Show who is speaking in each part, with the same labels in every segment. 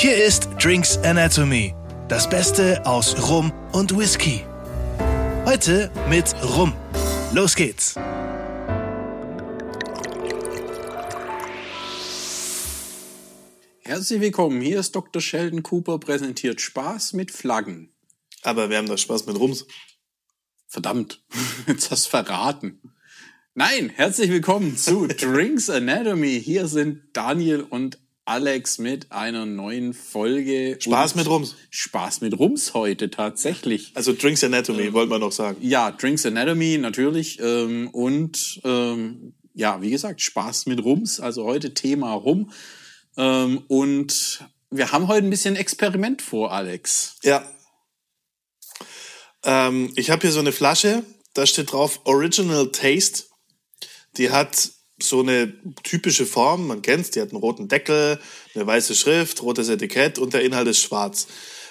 Speaker 1: Hier ist Drinks Anatomy, das Beste aus Rum und Whisky. Heute mit Rum. Los geht's.
Speaker 2: Herzlich willkommen, hier ist Dr. Sheldon Cooper, präsentiert Spaß mit Flaggen.
Speaker 3: Aber wir haben doch Spaß mit Rums.
Speaker 2: Verdammt, jetzt hast du verraten. Nein, herzlich willkommen zu Drinks Anatomy. Hier sind Daniel und Alex mit einer neuen Folge.
Speaker 3: Spaß mit Rums.
Speaker 2: Spaß mit Rums heute tatsächlich.
Speaker 3: Also Drinks Anatomy, wollte man noch sagen.
Speaker 2: Ja, Drinks Anatomy natürlich. Ähm, und ähm, ja, wie gesagt, Spaß mit Rums. Also heute Thema Rum. Ähm, und wir haben heute ein bisschen Experiment vor, Alex.
Speaker 3: Ja. Ähm, ich habe hier so eine Flasche, da steht drauf Original Taste. Die hat so eine typische Form, man kennt's, die hat einen roten Deckel, eine weiße Schrift, rotes Etikett und der Inhalt ist schwarz.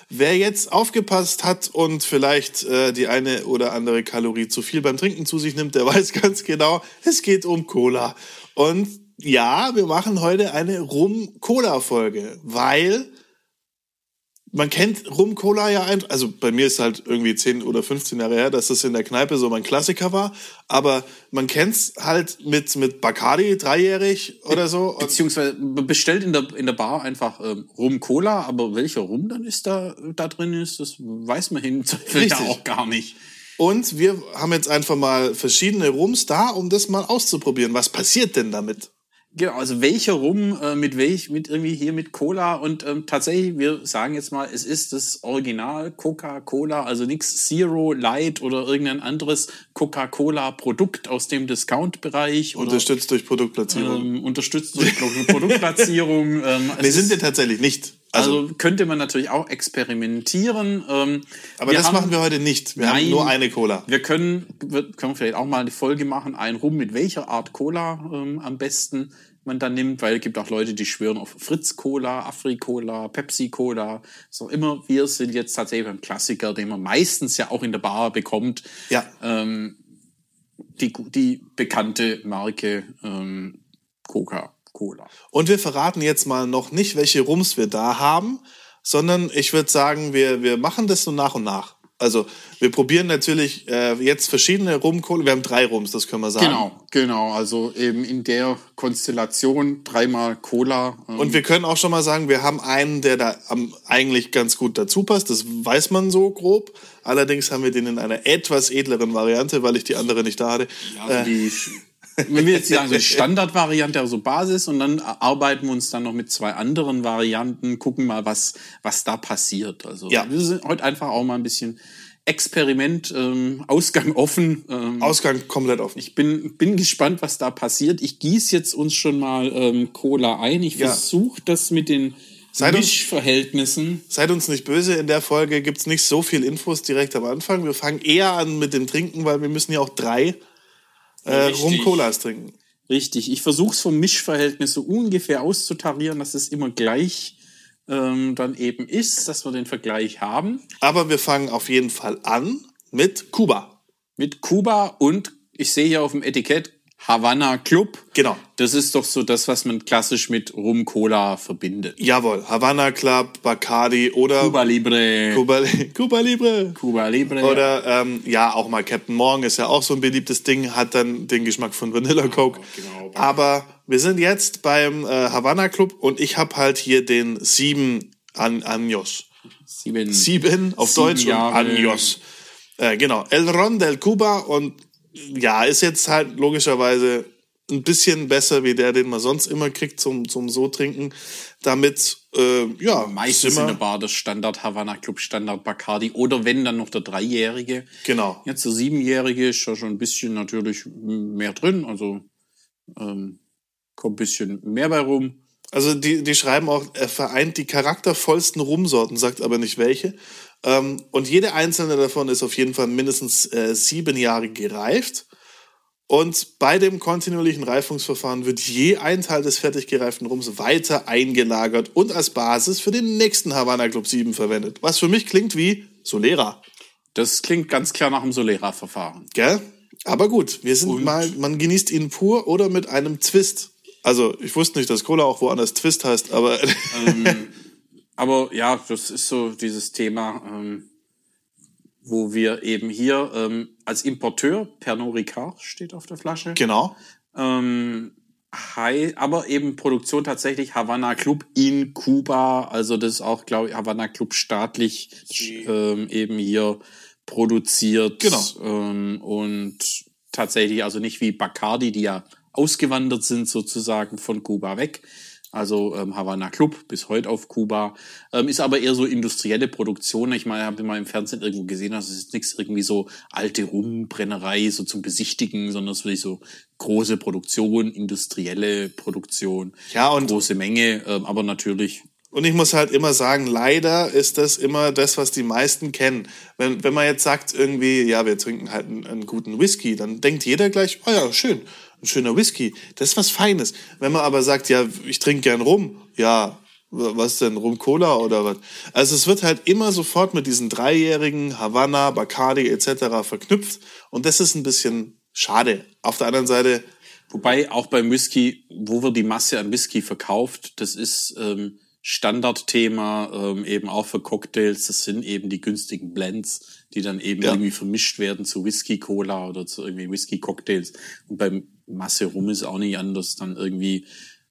Speaker 3: Wer jetzt aufgepasst hat und vielleicht äh, die eine oder andere Kalorie zu viel beim Trinken zu sich nimmt, der weiß ganz genau, es geht um Cola. Und ja, wir machen heute eine Rum-Cola-Folge, weil man kennt Rum-Cola ja ein, also bei mir ist halt irgendwie 10 oder 15 Jahre her, dass das in der Kneipe so mein Klassiker war, aber man kennt's halt mit, mit Bacardi, dreijährig oder so.
Speaker 2: Beziehungsweise bestellt in der, in der Bar einfach ähm, Rum Cola, aber welcher Rum dann ist da, da drin ist, das weiß man hin ja auch gar nicht.
Speaker 3: Und wir haben jetzt einfach mal verschiedene Rums da, um das mal auszuprobieren. Was passiert denn damit?
Speaker 2: Genau, also welcher Rum äh, mit welch, mit irgendwie hier mit Cola und ähm, tatsächlich, wir sagen jetzt mal, es ist das Original Coca-Cola, also nichts Zero, Light oder irgendein anderes Coca-Cola-Produkt aus dem Discount-Bereich
Speaker 3: Unterstützt durch Produktplatzierung.
Speaker 2: ähm, unterstützt durch Pro- Produktplatzierung. ähm,
Speaker 3: nee, sind wir tatsächlich nicht. Also,
Speaker 2: also könnte man natürlich auch experimentieren. Ähm,
Speaker 3: aber das
Speaker 2: haben-
Speaker 3: machen wir heute nicht. Wir haben
Speaker 2: Nein.
Speaker 3: nur eine Cola.
Speaker 2: Wir können, wir können vielleicht auch mal eine Folge machen, ein Rum mit welcher Art Cola ähm, am besten man dann nimmt, weil es gibt auch Leute, die schwören auf Fritz-Cola, Afri-Cola, Pepsi-Cola, was auch immer. Wir sind jetzt tatsächlich beim Klassiker, den man meistens ja auch in der Bar bekommt.
Speaker 3: Ja.
Speaker 2: Ähm, die, die bekannte Marke ähm, Coca-Cola.
Speaker 3: Und wir verraten jetzt mal noch nicht, welche Rums wir da haben, sondern ich würde sagen, wir, wir machen das so nach und nach. Also wir probieren natürlich äh, jetzt verschiedene Rumkohle. Wir haben drei Rums, das können wir sagen.
Speaker 2: Genau, genau. Also eben in der Konstellation dreimal Cola. ähm,
Speaker 3: Und wir können auch schon mal sagen, wir haben einen, der da am, eigentlich ganz gut dazu passt. Das weiß man so grob. Allerdings haben wir den in einer etwas edleren Variante, weil ich die andere nicht da hatte.
Speaker 2: Also die, wenn wir jetzt sagen, so die Standardvariante, also Basis, und dann arbeiten wir uns dann noch mit zwei anderen Varianten, gucken mal, was, was da passiert. Also
Speaker 3: Ja.
Speaker 2: wir sind heute einfach auch mal ein bisschen Experiment, ähm, Ausgang offen. Ähm,
Speaker 3: Ausgang komplett offen.
Speaker 2: ich bin, bin gespannt, was da passiert. Ich gieße jetzt uns schon mal ähm, Cola ein. Ich
Speaker 3: Ja.
Speaker 2: versuche das mit den
Speaker 3: Seid uns-
Speaker 2: Mischverhältnissen.
Speaker 3: Seid uns nicht böse, in der Folge gibt's nicht so viel Infos direkt am Anfang. Wir fangen eher an mit dem Trinken, weil wir müssen ja auch drei äh,
Speaker 2: Richtig.
Speaker 3: Rum-Colas trinken.
Speaker 2: Richtig. Ich versuche es vom Mischverhältnis so ungefähr auszutarieren, dass es immer gleich ähm, dann eben ist, dass wir den Vergleich haben.
Speaker 3: Aber wir fangen auf jeden Fall an mit Kuba.
Speaker 2: Mit Kuba und ich sehe hier auf dem Etikett Havana Club.
Speaker 3: Genau.
Speaker 2: Das ist doch so das, was man klassisch mit Rum Cola verbindet.
Speaker 3: Jawohl, Havana Club, Bacardi oder
Speaker 2: Cuba Libre.
Speaker 3: Cuba, Cuba Libre.
Speaker 2: Cuba Libre.
Speaker 3: Oder ähm, ja, auch mal Captain Morgan ist ja auch so ein beliebtes Ding, hat dann den Geschmack von Vanilla Coke.
Speaker 2: genau.
Speaker 3: Aber wir sind jetzt beim äh, Havana Club und ich habe halt hier den sieben An Años.
Speaker 2: sieben.
Speaker 3: Sieben auf
Speaker 2: Sieben
Speaker 3: Deutsch
Speaker 2: Jahre.
Speaker 3: und Años. Äh, genau, El Ron del Cuba und ja, ist jetzt halt logischerweise ein bisschen besser wie der, den man sonst immer kriegt zum, zum so trinken. Damit, äh, ja,
Speaker 2: Meistens
Speaker 3: sind
Speaker 2: in der Bar das Standard Havana Club, Standard Bacardi oder wenn dann noch der Dreijährige.
Speaker 3: Genau.
Speaker 2: Jetzt der Siebenjährige ist ja schon ein bisschen natürlich mehr drin, also ähm, kommt ein bisschen mehr bei rum.
Speaker 3: Also die, die schreiben auch, er vereint die charaktervollsten Rumsorten, sagt aber nicht welche. Ähm, und jede einzelne davon ist auf jeden Fall mindestens äh, sieben Jahre gereift. Und bei dem kontinuierlichen Reifungsverfahren wird je ein Teil des fertig gereiften Rums weiter eingelagert und als Basis für den nächsten Havana Club 7 verwendet. Was für mich klingt wie Solera.
Speaker 2: Das klingt ganz klar nach dem Solera-Verfahren.
Speaker 3: Gell? Aber gut, wir sind mal, man genießt ihn pur oder mit einem Twist. Also, ich wusste nicht, dass Cola auch woanders Twist heißt, aber
Speaker 2: aber ja, das ist so dieses Thema, ähm, wo wir eben hier ähm, als Importeur, Pernod Ricard steht auf der Flasche.
Speaker 3: Genau.
Speaker 2: Ähm, Hi, aber eben Produktion tatsächlich Havana Club in Kuba. Also das ist auch, glaube ich, Havana Club staatlich ähm, eben hier produziert.
Speaker 3: Genau.
Speaker 2: Ähm, und tatsächlich also nicht wie Bacardi, die ja ausgewandert sind sozusagen von Kuba weg. Also ähm, Havana Club bis heute auf Kuba. Ähm, ist aber eher so industrielle Produktion. Ich meine, habe mal im Fernsehen irgendwo gesehen, also es ist nichts irgendwie so alte Rumbrennerei so zum Besichtigen, sondern es ist wirklich so große Produktion, industrielle Produktion,
Speaker 3: Ja, und-
Speaker 2: große Menge, ähm, aber natürlich
Speaker 3: Und ich muss halt immer sagen, leider ist das immer das, was die meisten kennen. Wenn, wenn man jetzt sagt irgendwie, ja, wir trinken halt einen, einen guten Whisky, dann denkt jeder gleich, oh ja, schön, ein schöner Whisky, das ist was Feines. Wenn man aber sagt, ja, ich trinke gern Rum, ja, wa- was denn, Rum Cola oder was? Also es wird halt immer sofort mit diesen dreijährigen Havanna, Bacardi etc. verknüpft und das ist ein bisschen schade. Auf der anderen Seite,
Speaker 2: Wobei auch beim Whisky, wo wird die Masse an Whisky verkauft, das ist ähm, Standardthema ähm, eben auch für Cocktails. Das sind eben die günstigen Blends, die dann eben
Speaker 3: Ja.
Speaker 2: irgendwie vermischt werden zu Whisky Cola oder zu irgendwie Whisky Cocktails. Und beim Masse Rum ist auch nicht anders. Dann irgendwie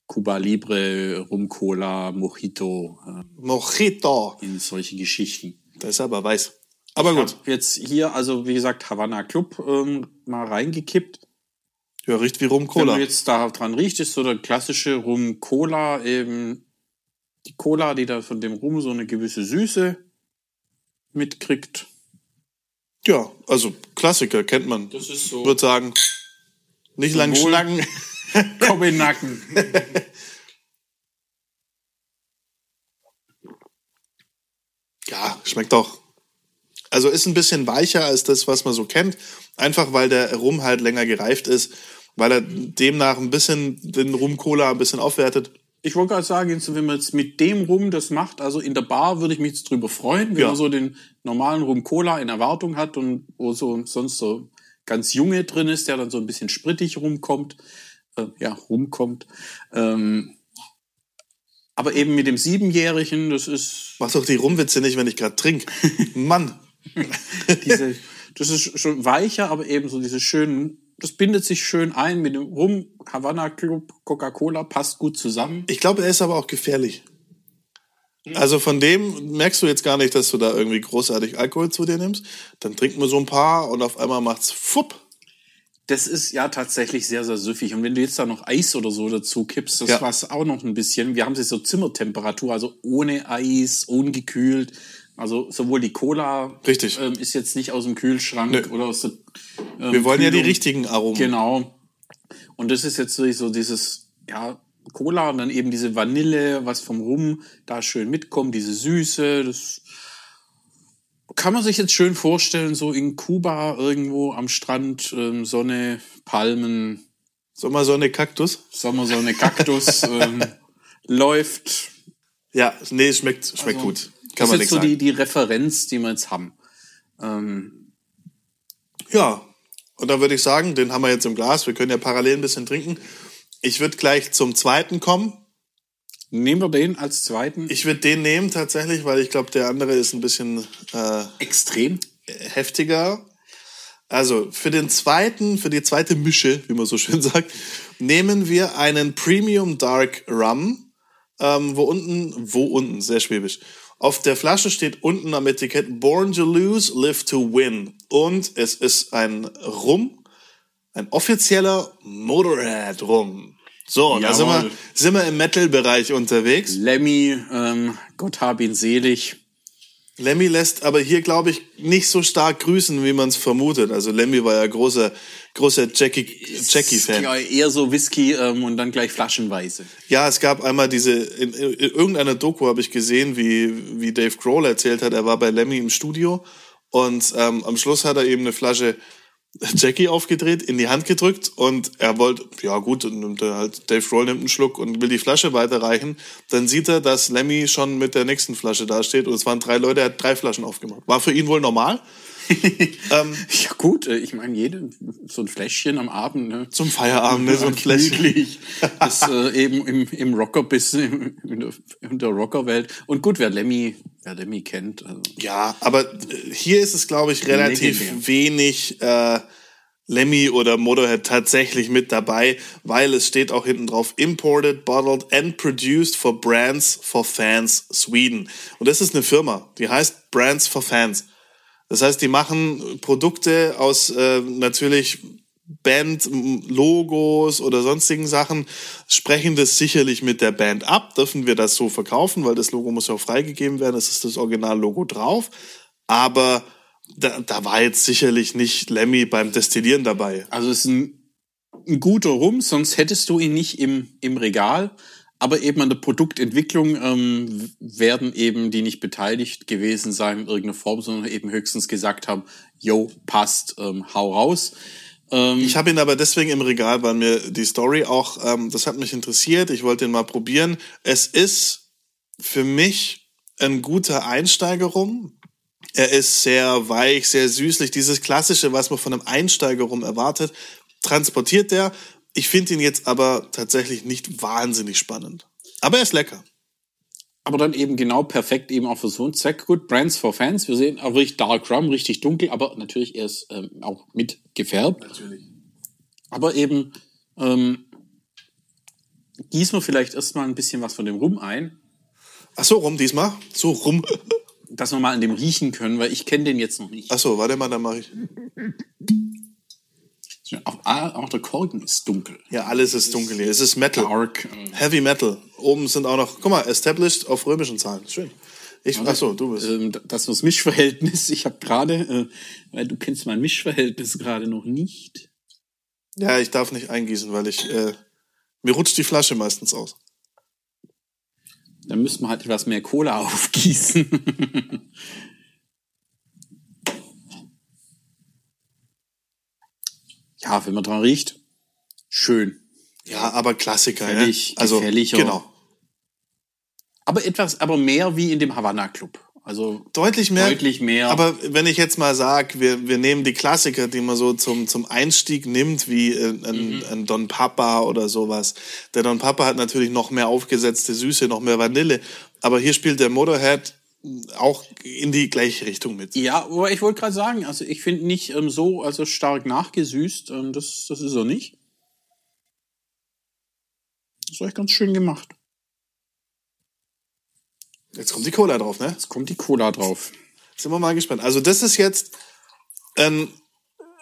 Speaker 2: Cuba Libre, Rum Cola, Mojito, äh,
Speaker 3: Mojito,
Speaker 2: in solche Geschichten.
Speaker 3: das ist aber weiß. Aber
Speaker 2: Ich
Speaker 3: gut,
Speaker 2: jetzt hier, also wie gesagt, Havana Club ähm, mal reingekippt.
Speaker 3: ja, riecht wie Rum
Speaker 2: Wenn
Speaker 3: Cola.
Speaker 2: man jetzt da dran riecht, ist so der klassische Rum Cola eben die Cola, die da von dem Rum so eine gewisse Süße mitkriegt.
Speaker 3: Ja, also Klassiker kennt man.
Speaker 2: Das ist so
Speaker 3: würde sagen, nicht lang schnacken.
Speaker 2: Kobenacken.
Speaker 3: Ja, schmeckt doch. Also ist ein bisschen weicher als das, was man so kennt. Einfach weil der Rum halt länger gereift ist, weil er demnach ein bisschen den Rum-Cola ein bisschen aufwertet.
Speaker 2: Ich wollte gerade sagen, jetzt, wenn man jetzt mit dem Rum das macht, also in der Bar würde ich mich jetzt drüber freuen, wenn
Speaker 3: Ja.
Speaker 2: man so den normalen Rum Cola in Erwartung hat und wo so sonst so ganz Junge drin ist, der dann so ein bisschen sprittig rumkommt, äh, ja, rumkommt. Ähm, aber eben mit dem Siebenjährigen, das ist
Speaker 3: Mach doch die Rumwitze nicht, wenn ich gerade trink. Mann.
Speaker 2: diese, das ist schon weicher, aber eben so diese schönen, das bindet sich schön ein mit dem Rum, Havana Club, Coca-Cola, passt gut zusammen.
Speaker 3: Ich glaube, er ist aber auch gefährlich. Also von dem merkst du jetzt gar nicht, dass du da irgendwie großartig Alkohol zu dir nimmst. Dann trinkt man so ein paar und auf einmal macht's fupp.
Speaker 2: Das ist ja tatsächlich sehr, sehr süffig. Und wenn du jetzt da noch Eis oder so dazu kippst, das
Speaker 3: Ja.
Speaker 2: war's auch noch ein bisschen. Wir haben sie so Zimmertemperatur, also ohne Eis, ungekühlt. Also sowohl die Cola
Speaker 3: Richtig.
Speaker 2: Ähm, ist jetzt nicht aus dem Kühlschrank
Speaker 3: Nö.
Speaker 2: oder aus der ähm,
Speaker 3: Wir wollen ja die
Speaker 2: Kühlung.
Speaker 3: richtigen Aromen.
Speaker 2: Genau. Und das ist jetzt so dieses, ja, Cola und dann eben diese Vanille, was vom Rum da schön mitkommt, diese Süße, das kann man sich jetzt schön vorstellen, so in Kuba irgendwo am Strand, ähm, Sonne, Palmen,
Speaker 3: Sommersonne, Kaktus.
Speaker 2: Sommersonne, Kaktus, ähm, läuft.
Speaker 3: Ja, nee, schmeckt, schmeckt
Speaker 2: Also,
Speaker 3: gut. Kann
Speaker 2: das
Speaker 3: man
Speaker 2: ist jetzt so
Speaker 3: sagen.
Speaker 2: die, die Referenz, die wir jetzt haben. Ähm,
Speaker 3: Ja, und dann würde ich sagen, den haben wir jetzt im Glas. Wir können ja parallel ein bisschen trinken. Ich würde gleich zum zweiten kommen.
Speaker 2: nehmen wir den als zweiten.
Speaker 3: Ich würde den nehmen tatsächlich, weil ich glaube, der andere ist ein bisschen äh,
Speaker 2: Extrem.
Speaker 3: heftiger. Also für den zweiten, für die zweite Mische, wie man so schön sagt, nehmen wir einen Premium Dark Rum, ähm, wo unten, wo unten, sehr schwäbisch. Auf der Flasche steht unten am Etikett Born to Lose, Live to Win. Und es ist ein Rum, ein offizieller Motorhead-Rum. So, da sind wir, sind wir im Metal-Bereich unterwegs.
Speaker 2: Lemmy, ähm, Gott hab ihn selig.
Speaker 3: Lemmy lässt aber hier, glaube ich, nicht so stark grüßen, wie man es vermutet. Also Lemmy war ja großer, großer Jackie, Jackie-Fan.
Speaker 2: Ja, eher so Whisky ähm, und dann gleich flaschenweise.
Speaker 3: Ja, es gab einmal diese, in, in irgendeiner Doku habe ich gesehen, wie, wie Dave Grohl erzählt hat, er war bei Lemmy im Studio und ähm, am Schluss hat er eben eine Flasche Jackie aufgedreht, in die Hand gedrückt und er wollte, ja gut, und nimmt halt, Dave Grohl nimmt einen Schluck und will die Flasche weiterreichen. Dann sieht er, dass Lemmy schon mit der nächsten Flasche dasteht und es waren drei Leute, er hat drei Flaschen aufgemacht. War für ihn wohl normal. ähm,
Speaker 2: Ja gut, äh, ich meine, jede so ein Fläschchen am Abend, ne?
Speaker 3: zum Feierabend, ne, so ein Fläschchen.
Speaker 2: Das äh, eben im, im Rocker-Biss, in der, in der Rockerwelt. Und gut, wer Lemmy, wer Lemmy kennt, also,
Speaker 3: Ja, aber äh, hier ist es, glaube ich, relativ
Speaker 2: Legendär.
Speaker 3: wenig äh, Lemmy oder Motorhead tatsächlich mit dabei, weil es steht auch hinten drauf imported, bottled and produced for brands for fans Sweden. Und das ist eine Firma, die heißt Brands for Fans. Das heißt, die machen Produkte aus äh, natürlich Band-Logos oder sonstigen Sachen, sprechen das sicherlich mit der Band ab, dürfen wir das so verkaufen, weil das Logo muss ja auch freigegeben werden, es ist das Originallogo drauf. Aber da, da war jetzt sicherlich nicht Lemmy beim Destillieren dabei.
Speaker 2: also es ist ein, ein guter Rum, sonst hättest du ihn nicht im, im Regal. Aber eben an der Produktentwicklung ähm, werden eben die nicht beteiligt gewesen sein in irgendeiner Form, sondern eben höchstens gesagt haben, yo, passt, ähm, hau raus. Ähm,
Speaker 3: Ich habe ihn aber deswegen im Regal, weil mir die Story auch, ähm, das hat mich interessiert. Ich wollte ihn mal probieren. Es ist für mich ein guter Einsteigerrum. Er ist sehr weich, sehr süßlich. Dieses klassische, was man von einem Einsteigerrum erwartet, transportiert der. Ich finde ihn jetzt aber tatsächlich nicht wahnsinnig spannend. Aber er ist lecker.
Speaker 2: Aber dann eben genau perfekt eben auch für so einen Zweck. Gut, Brands for Fans. Wir sehen auch wirklich Dark Rum, richtig dunkel, aber natürlich er ist ähm, auch mit gefärbt.
Speaker 3: Natürlich.
Speaker 2: Aber eben ähm, gießen wir vielleicht erstmal ein bisschen was von dem Rum ein,
Speaker 3: Ach so, rum diesmal? So rum.
Speaker 2: dass wir mal an dem riechen können, weil ich kenne den jetzt noch nicht.
Speaker 3: Ach so, warte mal, dann mache ich.
Speaker 2: Auch, ah, auch der Korken ist dunkel.
Speaker 3: Ja, alles ist dunkel hier. Es ist Metal.
Speaker 2: Dark. äh,
Speaker 3: Heavy Metal. Oben sind auch noch, guck mal, established auf römischen Zahlen. Schön. Ich, ach so, du bist.
Speaker 2: Ähm, das das Mischverhältnis, ich habe gerade, äh, weil du kennst mein Mischverhältnis gerade noch nicht.
Speaker 3: Ja, ich darf nicht eingießen, weil ich, äh, mir rutscht die Flasche meistens aus.
Speaker 2: Dann müssen wir halt etwas mehr Cola aufgießen. ja, wenn man dran riecht, schön.
Speaker 3: Ja, aber Klassiker,
Speaker 2: Gefällig,
Speaker 3: ja. Also,
Speaker 2: gefälliger.
Speaker 3: genau.
Speaker 2: Aber etwas, aber mehr wie in dem Havana Club. Also
Speaker 3: Deutlich mehr.
Speaker 2: Deutlich mehr.
Speaker 3: Aber wenn ich jetzt mal sag, wir, wir nehmen die Klassiker, die man so zum, zum Einstieg nimmt, wie äh, ein,
Speaker 2: Mhm.
Speaker 3: ein Don Papa oder sowas. Der Don Papa hat natürlich noch mehr aufgesetzte Süße, noch mehr Vanille. Aber hier spielt der Motorhead auch in die gleiche Richtung mit.
Speaker 2: ja, aber ich wollte gerade sagen, also ich finde nicht ähm, so also stark nachgesüßt. Ähm, das, das ist er nicht. Das ist echt ganz schön gemacht.
Speaker 3: Jetzt kommt die Cola drauf, ne?
Speaker 2: Jetzt kommt die Cola drauf.
Speaker 3: Sind wir mal gespannt. Also das ist jetzt ein,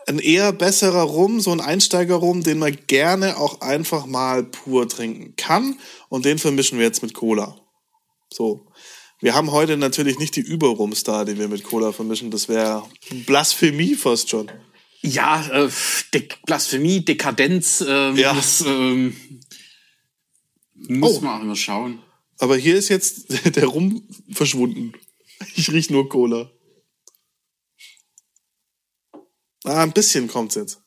Speaker 3: ein eher besserer Rum, so ein Einsteigerrum, den man gerne auch einfach mal pur trinken kann. Und den vermischen wir jetzt mit Cola. So. Wir haben heute natürlich nicht die Überrums da, die wir mit Cola vermischen. Das wäre Blasphemie fast schon.
Speaker 2: Ja, äh, De Blasphemie, Dekadenz, ähm,
Speaker 3: Ja.
Speaker 2: das ähm, muss
Speaker 3: Oh.
Speaker 2: man auch immer schauen.
Speaker 3: Aber hier ist jetzt der Rum verschwunden. Ich riech nur Cola. Ah, ein bisschen kommt's jetzt.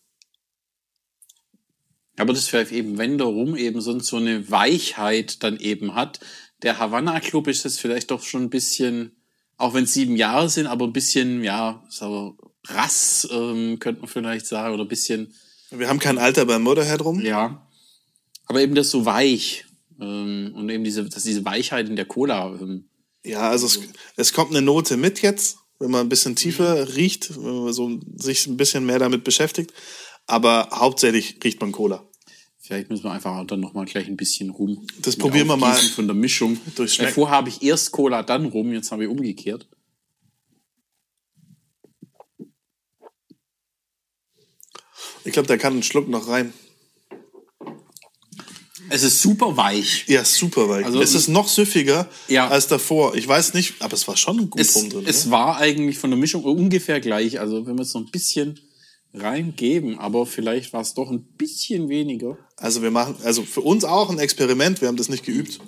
Speaker 2: Aber das vielleicht eben, wenn der Rum eben so, so eine Weichheit dann eben hat. Der Havanna Club ist jetzt vielleicht doch schon ein bisschen, auch wenn es sieben Jahre sind, aber ein bisschen, ja, so rass, ähm, könnte man vielleicht sagen, oder ein bisschen,
Speaker 3: Wir haben kein Alter beim Motorhead rum.
Speaker 2: ja. Aber eben das so weich. Ähm, und eben diese, dass diese Weichheit in der Cola. Ähm,
Speaker 3: Ja, also es, es kommt eine Note mit jetzt, wenn man ein bisschen tiefer riecht, wenn man so sich ein bisschen mehr damit beschäftigt. Aber hauptsächlich riecht man Cola.
Speaker 2: Vielleicht müssen wir einfach dann nochmal gleich ein bisschen rum.
Speaker 3: Das probieren wir mal.
Speaker 2: Von der Mischung.
Speaker 3: Durchschmecken.
Speaker 2: Weil vorher habe ich erst Cola, dann rum, jetzt habe ich umgekehrt.
Speaker 3: Ich glaube, da kann ein Schluck noch rein.
Speaker 2: Es ist super weich.
Speaker 3: Ja, super weich.
Speaker 2: Also-
Speaker 3: es ist noch süffiger
Speaker 2: Ja.
Speaker 3: als davor. Ich weiß nicht, aber es war schon gut
Speaker 2: Es,
Speaker 3: rum drin.
Speaker 2: es
Speaker 3: ne?
Speaker 2: war eigentlich von der Mischung ungefähr gleich. Also wenn wir es noch ein bisschen reingeben, aber vielleicht war es doch ein bisschen weniger.
Speaker 3: Also wir machen, also für uns auch ein Experiment. Wir haben das nicht geübt.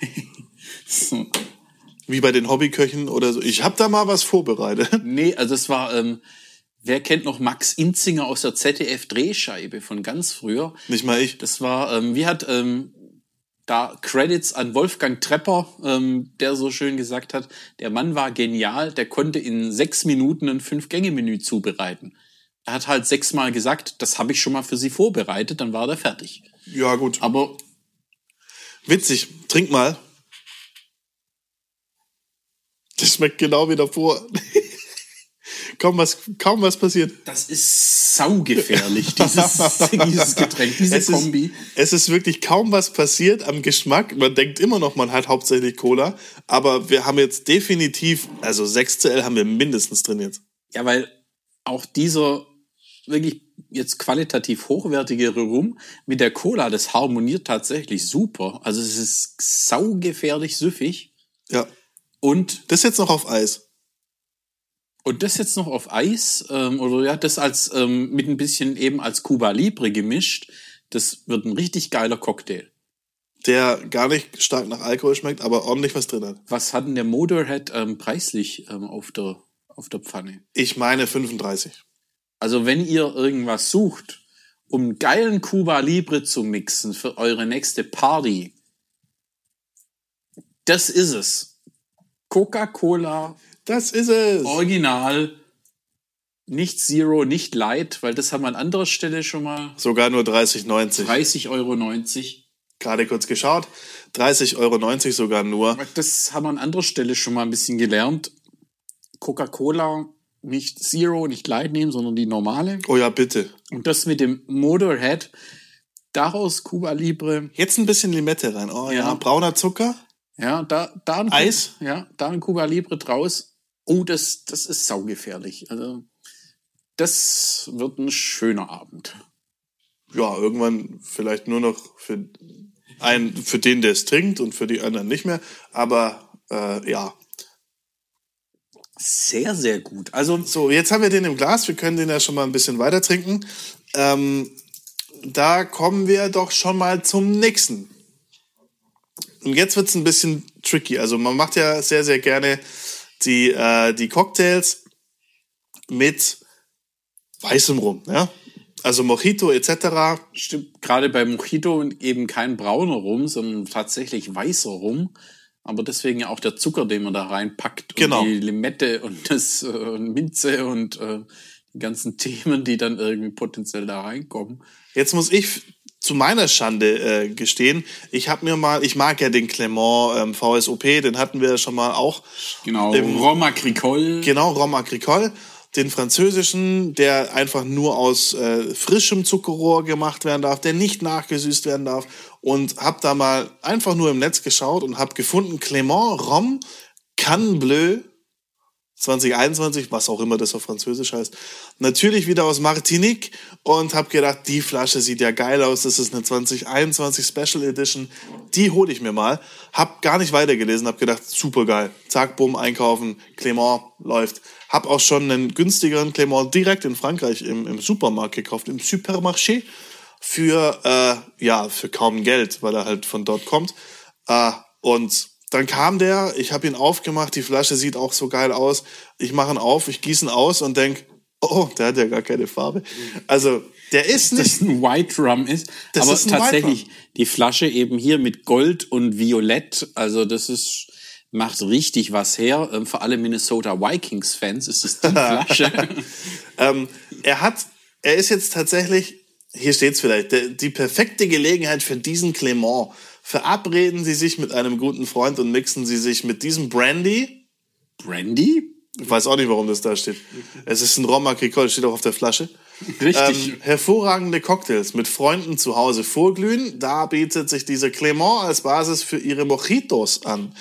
Speaker 2: So.
Speaker 3: Wie bei den Hobbyköchen oder so. Ich habe da mal was vorbereitet.
Speaker 2: Nee, also es war, ähm, wer kennt noch Max Inzinger aus der ZDF-Drehscheibe von ganz früher?
Speaker 3: Nicht mal ich.
Speaker 2: Das war, ähm, wie hat ähm, da Credits an Wolfgang Trepper, ähm, der so schön gesagt hat, der Mann war genial, der konnte in sechs Minuten ein Fünf-Gänge-Menü zubereiten. Er hat halt sechsmal gesagt, das habe ich schon mal für Sie vorbereitet, dann war der fertig.
Speaker 3: Ja, gut.
Speaker 2: Aber
Speaker 3: Witzig. Trink mal. Das schmeckt genau wie davor. kaum, was, kaum was passiert.
Speaker 2: das ist saugefährlich, dieses, dieses Getränk, diese
Speaker 3: es
Speaker 2: Kombi.
Speaker 3: Ist, es ist wirklich kaum was passiert am Geschmack. Man denkt immer noch, man hat hauptsächlich Cola. Aber wir haben jetzt definitiv, also 6CL haben wir mindestens drin jetzt.
Speaker 2: Ja, weil auch dieser wirklich jetzt qualitativ hochwertigere Rum mit der Cola, das harmoniert tatsächlich super. Also es ist saugefährlich süffig
Speaker 3: Ja.
Speaker 2: und
Speaker 3: Das jetzt noch auf Eis.
Speaker 2: und das jetzt noch auf Eis ähm, oder ja das als ähm, mit ein bisschen eben als Cuba Libre gemischt. Das wird ein richtig geiler Cocktail.
Speaker 3: Der gar nicht stark nach Alkohol schmeckt, aber ordentlich was drin hat.
Speaker 2: Was hat denn der Motorhead ähm, preislich ähm, auf der auf der Pfanne?
Speaker 3: Ich meine 35.
Speaker 2: Also wenn ihr irgendwas sucht, um geilen Cuba Libre zu mixen für eure nächste Party, das ist es. Coca-Cola
Speaker 3: Das ist es.
Speaker 2: Original, nicht Zero, nicht Light, weil das haben wir an anderer Stelle schon mal.
Speaker 3: Sogar nur 30,90.
Speaker 2: 30,90 Euro.
Speaker 3: Gerade kurz geschaut. 30,90 Euro sogar nur.
Speaker 2: Das haben wir an anderer Stelle schon mal ein bisschen gelernt. Coca-Cola nicht Zero, nicht Light nehmen, sondern die normale.
Speaker 3: Oh ja, bitte.
Speaker 2: Und das mit dem Motorhead, daraus Cuba Libre,
Speaker 3: Jetzt ein bisschen Limette rein. Oh ja,
Speaker 2: Ja.
Speaker 3: brauner Zucker.
Speaker 2: Ja, da, da ein
Speaker 3: Eis?
Speaker 2: Ja, da ein Cuba Libre draus. Oh, das, das ist saugefährlich. Also, das wird ein schöner Abend.
Speaker 3: Ja, irgendwann vielleicht nur noch für einen, für den, der es trinkt und für die anderen nicht mehr. Aber äh, ja.
Speaker 2: Sehr, sehr gut. Also,
Speaker 3: So, jetzt haben wir den im Glas. Wir können den ja schon mal ein bisschen weiter trinken. Ähm, da kommen wir doch schon mal zum nächsten. Und jetzt wird's ein bisschen tricky. Also man macht ja sehr, sehr gerne die, äh, die Cocktails mit weißem Rum. Ja? Also Mojito etc.
Speaker 2: stimmt, gerade bei Mojito eben kein brauner Rum, sondern tatsächlich weißer Rum. Aber deswegen ja auch der Zucker, den man da reinpackt.
Speaker 3: Genau.
Speaker 2: Und die Limette und das äh, Minze und äh, die ganzen Themen, die dann irgendwie potenziell da reinkommen.
Speaker 3: Jetzt muss ich zu meiner Schande äh, gestehen, ich habe mir mal, ich mag ja den Clement ähm, VSOP, den hatten wir ja schon mal auch.
Speaker 2: Genau,
Speaker 3: Im-
Speaker 2: Rom Agricole.
Speaker 3: Genau, Rhum Agricole, den französischen, der einfach nur aus äh, frischem Zuckerrohr gemacht werden darf, der nicht nachgesüßt werden darf. Und habe da mal einfach nur im Netz geschaut und habe gefunden, Clement Rhum Canne Bleu 2021, was auch immer das auf Französisch heißt. Natürlich wieder aus Martinique und habe gedacht, die Flasche sieht ja geil aus. Das ist eine 2021 Special Edition. Die hole ich mir mal. Hab gar nicht weitergelesen, hab gedacht, super geil. Zack, bumm, einkaufen. Clément läuft. Hab auch schon einen günstigeren Clément direkt in Frankreich im, im Supermarkt gekauft, im Supermarché für äh, ja für kaum Geld, weil er halt von dort kommt. Äh, und dann kam der, ich habe ihn aufgemacht, die Flasche sieht auch so geil aus. Ich mache ihn auf, ich gieße ihn aus und denk, oh, der hat ja gar keine Farbe. Also der ist nicht.
Speaker 2: das ein White Rum ist.
Speaker 3: Das
Speaker 2: aber
Speaker 3: ist
Speaker 2: tatsächlich die Flasche eben hier mit Gold und Violett. Also das ist macht richtig was her. Ähm, Für alle Minnesota Vikings Fans ist es die Flasche.
Speaker 3: Ähm, er hat, er ist jetzt tatsächlich, hier steht's vielleicht, der, die perfekte Gelegenheit für diesen Clement. Verabreden Sie sich mit einem guten Freund und mixen Sie sich mit diesem Brandy.
Speaker 2: Brandy?
Speaker 3: Ich weiß auch nicht, warum das da steht. Es ist ein Rom Agricole, steht auch auf der Flasche.
Speaker 2: Richtig.
Speaker 3: Ähm, hervorragende Cocktails mit Freunden zu Hause vorglühen. Da bietet sich dieser Clement als Basis für ihre Mojitos an.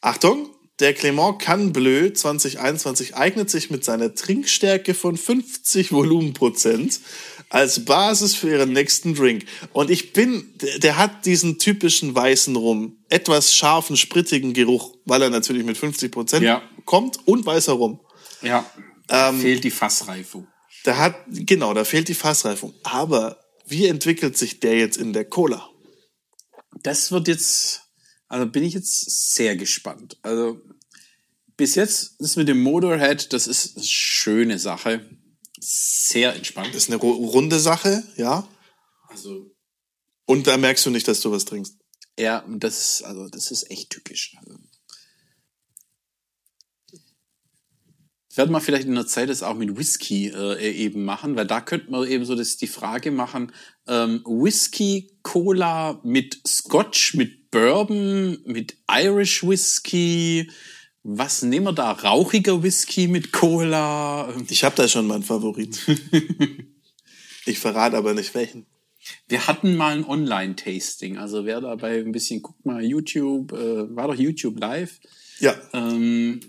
Speaker 3: Achtung, der Clement Canne Bleu 2021 eignet sich mit seiner Trinkstärke von 50 Volumenprozent als Basis für ihren nächsten Drink. Und ich bin, der, hat diesen typischen weißen Rum, etwas scharfen, sprittigen Geruch, weil er natürlich mit 50 Prozent
Speaker 2: Ja.
Speaker 3: kommt und weißer Rum.
Speaker 2: ja.
Speaker 3: Ähm,
Speaker 2: Fehlt die Fassreifung.
Speaker 3: Da hat, genau, da fehlt die Fassreifung. Aber wie entwickelt sich der jetzt in der Cola?
Speaker 2: Das wird jetzt, also bin ich jetzt sehr gespannt. Also bis jetzt das mit dem Motorhead, das ist eine schöne Sache. Sehr entspannt.
Speaker 3: Das ist eine ru- runde Sache, ja.
Speaker 2: Also
Speaker 3: Und da merkst du nicht, dass du was trinkst.
Speaker 2: Ja, das, also das ist echt tückisch. Also. Werden wir vielleicht in der Zeit das auch mit Whisky äh, eben machen, weil da könnte man eben so das die Frage machen, ähm, Whisky, Cola mit Scotch, mit Bourbon, mit Irish Whisky, was nehmen wir da? Rauchiger Whisky mit Cola?
Speaker 3: Ich habe da schon meinen Favorit. ich verrate aber nicht welchen.
Speaker 2: Wir hatten mal ein Online-Tasting, also wer dabei ein bisschen guckt mal YouTube, äh, war doch YouTube live.
Speaker 3: Ja.
Speaker 2: Ähm,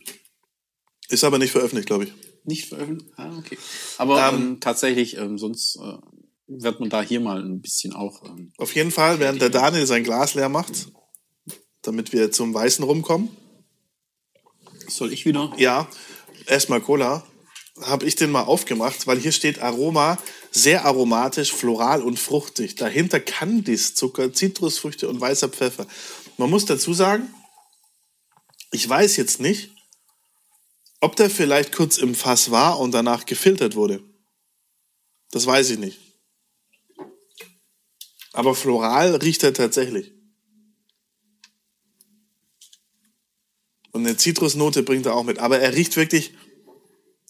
Speaker 3: Ist aber nicht veröffentlicht, glaube ich.
Speaker 2: Nicht veröffentlicht? Ah, okay. Aber
Speaker 3: Ähm,
Speaker 2: ähm, tatsächlich, ähm, sonst äh, wird man da hier mal ein bisschen auch. Ähm,
Speaker 3: Auf jeden Fall, während der Daniel sein Glas leer macht, damit wir zum Weißen rumkommen.
Speaker 2: Soll ich wieder?
Speaker 3: Ja, erstmal Cola. Habe ich den mal aufgemacht, weil hier steht Aroma, sehr aromatisch, floral und fruchtig. Dahinter Kandiszucker, Zitrusfrüchte und weißer Pfeffer. Man muss dazu sagen, ich weiß jetzt nicht, ob der vielleicht kurz im Fass war und danach gefiltert wurde. Das weiß ich nicht. Aber floral riecht er tatsächlich. Und eine Zitrusnote bringt er auch mit. Aber er riecht wirklich,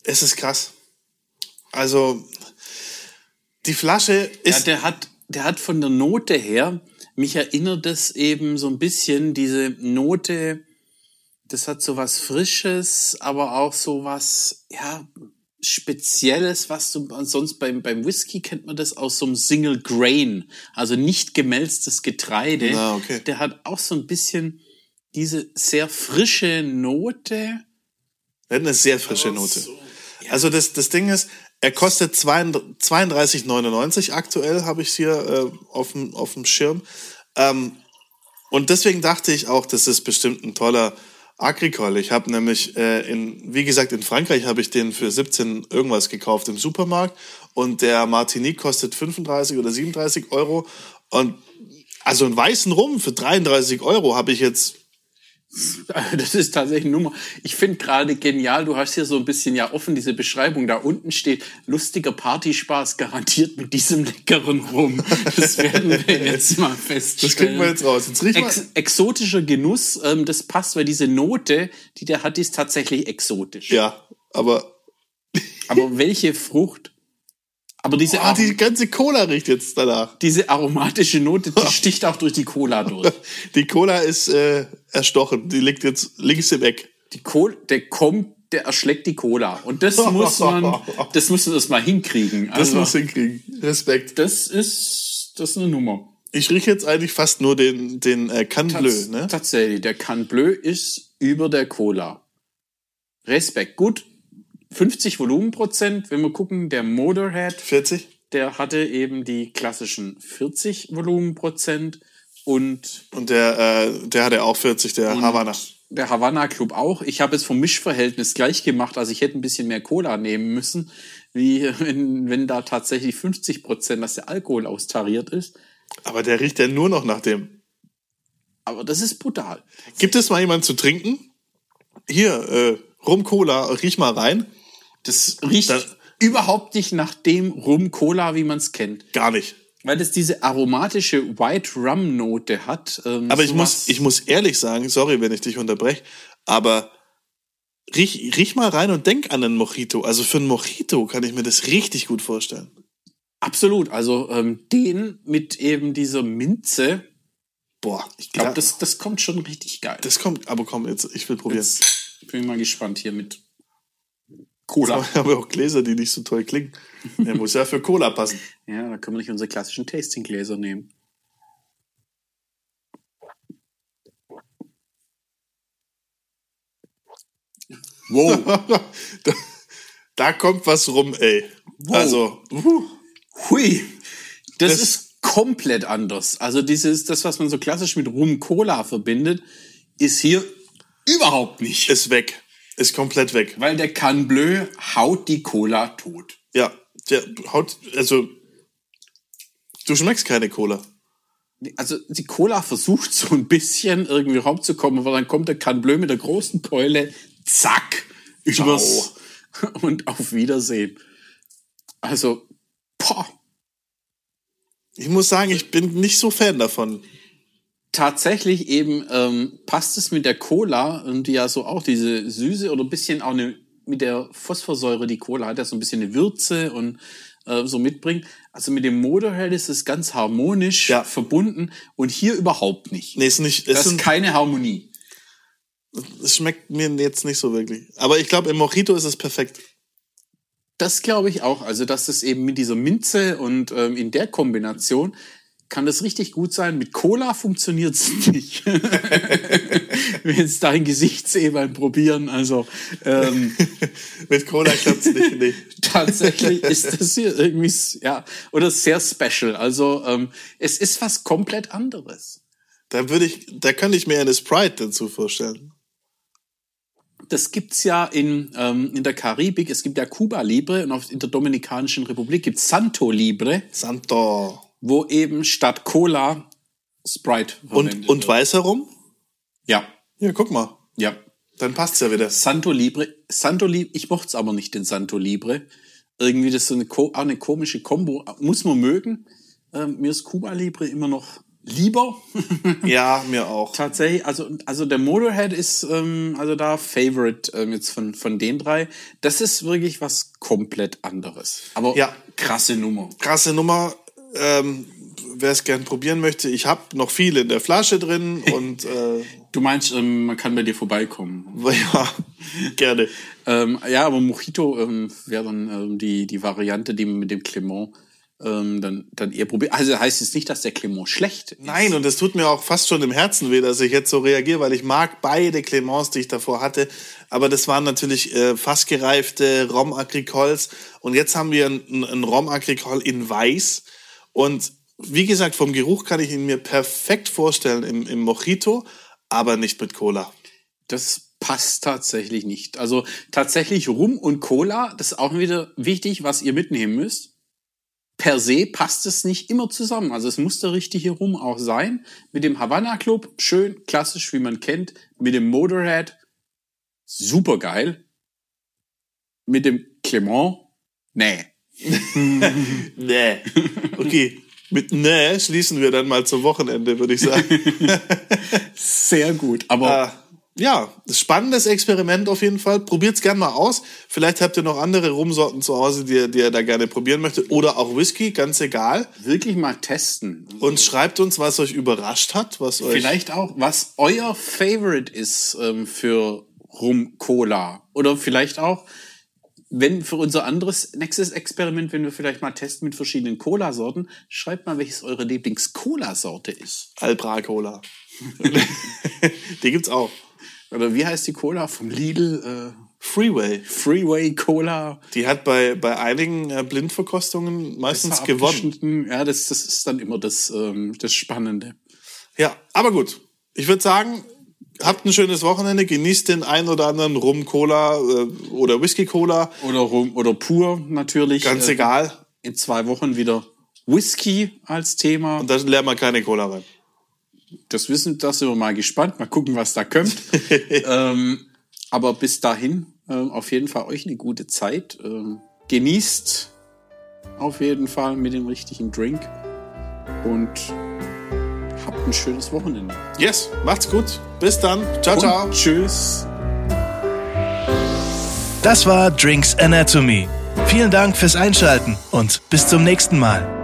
Speaker 3: es ist krass. Also, die Flasche
Speaker 2: Ja,
Speaker 3: ist,
Speaker 2: der hat, der hat von der Note her, mich erinnert das eben so ein bisschen, diese Note, das hat so was Frisches, aber auch so was, ja, Spezielles, was du sonst beim, beim Whisky kennt man das aus so einem Single Grain, also nicht gemälztes Getreide.
Speaker 3: Ah, okay.
Speaker 2: Der hat auch so ein bisschen diese sehr frische Note.
Speaker 3: er hat eine sehr frische Note. Also das, das Ding ist, er kostet 32,99 aktuell, habe ich hier äh, auf, dem, auf dem Schirm. Ähm, und deswegen dachte ich auch, das ist bestimmt ein toller Agricole. Ich habe nämlich, äh, in, wie gesagt, in Frankreich habe ich den für 17 irgendwas gekauft im Supermarkt und der Martinique kostet 35 oder 37 Euro. Und also einen weißen Rum für 33 Euro habe ich jetzt
Speaker 2: Das ist tatsächlich Nummer. Ich finde gerade genial, du hast hier so ein bisschen ja offen diese Beschreibung. Da unten steht, lustiger Partyspaß garantiert mit diesem leckeren Rum. Das werden wir jetzt mal feststellen.
Speaker 3: Das kriegen wir jetzt raus. Jetzt riech.
Speaker 2: Ex exotischer Genuss, ähm, das passt, weil diese Note, die der hat, ist tatsächlich exotisch.
Speaker 3: Ja, aber
Speaker 2: Aber welche Frucht? Aber diese,
Speaker 3: ah, die ganze Cola riecht jetzt danach.
Speaker 2: diese aromatische Note, die sticht auch durch die Cola durch.
Speaker 3: Die Cola ist äh, erstochen. Die liegt jetzt links im Eck.
Speaker 2: Die Cola, der kommt, der erschlägt die Cola. Und das muss man, das muss man das mal hinkriegen.
Speaker 3: Das
Speaker 2: Also,
Speaker 3: muss hinkriegen. Respekt.
Speaker 2: das ist, das ist eine Nummer.
Speaker 3: Ich rieche jetzt eigentlich fast nur den, den äh, Can Bleu, ne?
Speaker 2: Tatsächlich, der Can Bleu ist über der Cola. Respekt. Gut, 50 Volumenprozent. Wenn wir gucken, der Motorhead,
Speaker 3: 40?
Speaker 2: der hatte eben die klassischen 40 Volumenprozent und
Speaker 3: Und der, äh, der hatte auch 40, der Havanna.
Speaker 2: der Havanna Club auch. Ich habe es vom Mischverhältnis gleich gemacht, also ich hätte ein bisschen mehr Cola nehmen müssen, wie wenn, wenn da tatsächlich 50 Prozent, dass der Alkohol austariert ist.
Speaker 3: Aber der riecht ja nur noch nach dem.
Speaker 2: Aber das ist brutal.
Speaker 3: Gibt es mal jemanden zu trinken? Hier, äh, Rum Cola, riech mal rein.
Speaker 2: Das riecht
Speaker 3: Da-
Speaker 2: überhaupt nicht nach dem Rum Cola, wie man es kennt.
Speaker 3: Gar nicht.
Speaker 2: Weil das diese aromatische White Rum Note hat. Ähm,
Speaker 3: Aber ich muss, ich muss ehrlich sagen, sorry, wenn ich dich unterbreche, aber riech, riech mal rein und denk an einen Mojito. Also für einen Mojito kann ich mir das richtig gut vorstellen.
Speaker 2: Absolut. Also ähm, den mit eben dieser Minze,
Speaker 3: Boah,
Speaker 2: ich glaube,
Speaker 3: ja,
Speaker 2: das, das kommt schon richtig geil.
Speaker 3: das kommt, aber komm, jetzt, ich will probieren.
Speaker 2: Jetzt bin ich mal gespannt hier mit Cola.
Speaker 3: Ich habe auch Gläser, die nicht so toll klingen. Der muss ja für Cola passen.
Speaker 2: Ja, da können wir nicht unsere klassischen Tastinggläser nehmen. Wow.
Speaker 3: da, da kommt was rum, ey. Also, uh,
Speaker 2: Hui. Das,
Speaker 3: Das-
Speaker 2: ist komplett anders. Also dieses, das, was man so klassisch mit Rum Cola verbindet, ist hier überhaupt nicht.
Speaker 3: ist weg. Ist komplett weg.
Speaker 2: Weil der Can Bleu haut die Cola tot.
Speaker 3: Ja, der haut, also, du schmeckst keine Cola.
Speaker 2: Also die Cola versucht so ein bisschen irgendwie raumzukommen, aber dann kommt der Can Bleu mit der großen Keule, zack, übers und auf Wiedersehen. Also, boah,
Speaker 3: Ich muss sagen, ich bin nicht so Fan davon.
Speaker 2: Tatsächlich eben ähm, passt es mit der Cola, ähm, die ja so auch diese Süße oder ein bisschen auch eine mit der Phosphorsäure, die Cola hat ja so ein bisschen eine Würze und äh, so mitbringt. Also mit dem Motorhead ist es ganz harmonisch
Speaker 3: Ja.
Speaker 2: verbunden und hier überhaupt nicht.
Speaker 3: Nee, ist nicht, es
Speaker 2: das ist keine Harmonie.
Speaker 3: es schmeckt mir jetzt nicht so wirklich. Aber ich glaube, im Mojito ist es perfekt.
Speaker 2: Das glaube ich auch. Also, dass es eben mit dieser Minze und ähm, in der Kombination kann das richtig gut sein. Mit Cola funktioniert es nicht. Wenn jetzt dein Gesicht sehe beim Probieren. Also ähm,
Speaker 3: Mit Cola klappt's nicht. Nee.
Speaker 2: tatsächlich ist das hier irgendwie ja oder sehr special. Also ähm, es ist was komplett anderes.
Speaker 3: Da würde ich, da könnte ich mir eine Sprite dazu vorstellen.
Speaker 2: Das gibt's ja in, ähm, in der Karibik. Es gibt ja Cuba Libre und auf, in der Dominikanischen Republik gibt's Santo Libre,
Speaker 3: Santo.
Speaker 2: Wo eben statt Cola Sprite
Speaker 3: Und, und weiß herum?
Speaker 2: Ja,
Speaker 3: Ja, guck mal.
Speaker 2: ja.
Speaker 3: Dann passt's ja wieder.
Speaker 2: Santo Libre, Santo Libre, ich mochte es aber nicht, den Santo Libre. Irgendwie das ist so eine, auch eine komische Kombo. Muss man mögen. Ähm, mir ist Cuba Libre immer noch lieber.
Speaker 3: Ja, mir auch.
Speaker 2: Tatsächlich, also, also der Motorhead ist ähm, also da Favorite ähm, jetzt von, von den drei. Das ist wirklich was komplett anderes. Aber
Speaker 3: Ja.
Speaker 2: krasse Nummer.
Speaker 3: Krasse Nummer. Ähm, Wer es gern probieren möchte, ich habe noch viel in der Flasche drin und äh,
Speaker 2: Du meinst, ähm, man kann bei dir vorbeikommen.
Speaker 3: ja, gerne.
Speaker 2: Ähm, ja, aber Mojito ähm, wäre dann ähm, die, die Variante, die man mit dem Clement ähm, dann, dann eher probiert. Also heißt es nicht, dass der Clement schlecht ist.
Speaker 3: Nein, und es tut mir auch fast schon im Herzen weh, dass ich jetzt so reagiere, weil ich mag beide Clements, die ich davor hatte. Aber das waren natürlich äh, fassgereifte Rom Agricoles. Und jetzt haben wir einen, einen Rom Agricole in Weiß. Und wie gesagt, vom Geruch kann ich ihn mir perfekt vorstellen im, im Mojito, aber nicht mit Cola.
Speaker 2: Das passt tatsächlich nicht. Also tatsächlich Rum und Cola, das ist auch wieder wichtig, was ihr mitnehmen müsst. Per se passt es nicht immer zusammen. Also es muss der richtige Rum auch sein. Mit dem Havana Club, schön, klassisch, wie man kennt. Mit dem Motorhead, super geil. Mit dem Clement, nee.
Speaker 3: Nee. Okay. Mit nee schließen wir dann mal zum Wochenende, würde ich sagen.
Speaker 2: Sehr gut. Aber
Speaker 3: Äh, ja, spannendes Experiment auf jeden Fall. Probiert's gern mal aus. Vielleicht habt ihr noch andere Rumsorten zu Hause, die, ihr- die ihr da gerne probieren möchtet. Oder auch Whisky, ganz egal.
Speaker 2: wirklich mal testen.
Speaker 3: Und schreibt uns, was euch überrascht hat, was euch.
Speaker 2: Vielleicht auch, was euer Favorite ist ähm, für Rum Cola. Oder vielleicht auch, wenn für unser anderes nächstes Experiment, wenn wir vielleicht mal testen mit verschiedenen Cola-Sorten, schreibt mal, welches eure Lieblings-Cola-Sorte ist.
Speaker 3: Albra Cola. die gibt's auch.
Speaker 2: Oder wie heißt die Cola vom Lidl? Äh,
Speaker 3: Freeway.
Speaker 2: Freeway Cola.
Speaker 3: Die hat bei, bei einigen äh, Blindverkostungen meistens gewonnen.
Speaker 2: Ja, das, das ist dann immer das, ähm, das Spannende.
Speaker 3: Ja, aber gut. Ich würde sagen, habt ein schönes Wochenende, genießt den ein oder anderen Rum Cola äh, oder Whisky Cola.
Speaker 2: Oder Rum oder pur natürlich.
Speaker 3: Ganz
Speaker 2: Äh,
Speaker 3: egal.
Speaker 2: In zwei Wochen wieder Whisky als Thema.
Speaker 3: Und da lernen wir keine Cola rein.
Speaker 2: das wissen, da sind wir mal gespannt. Mal gucken, was da kommt. ähm, aber bis dahin ähm, auf jeden Fall euch eine gute Zeit. Ähm, genießt auf jeden Fall mit dem richtigen Drink und habt ein schönes Wochenende.
Speaker 3: Yes, macht's gut. Bis dann. Ciao, ciao.
Speaker 2: Und tschüss.
Speaker 1: Das war Drinks Anatomy. Vielen Dank fürs Einschalten und bis zum nächsten Mal.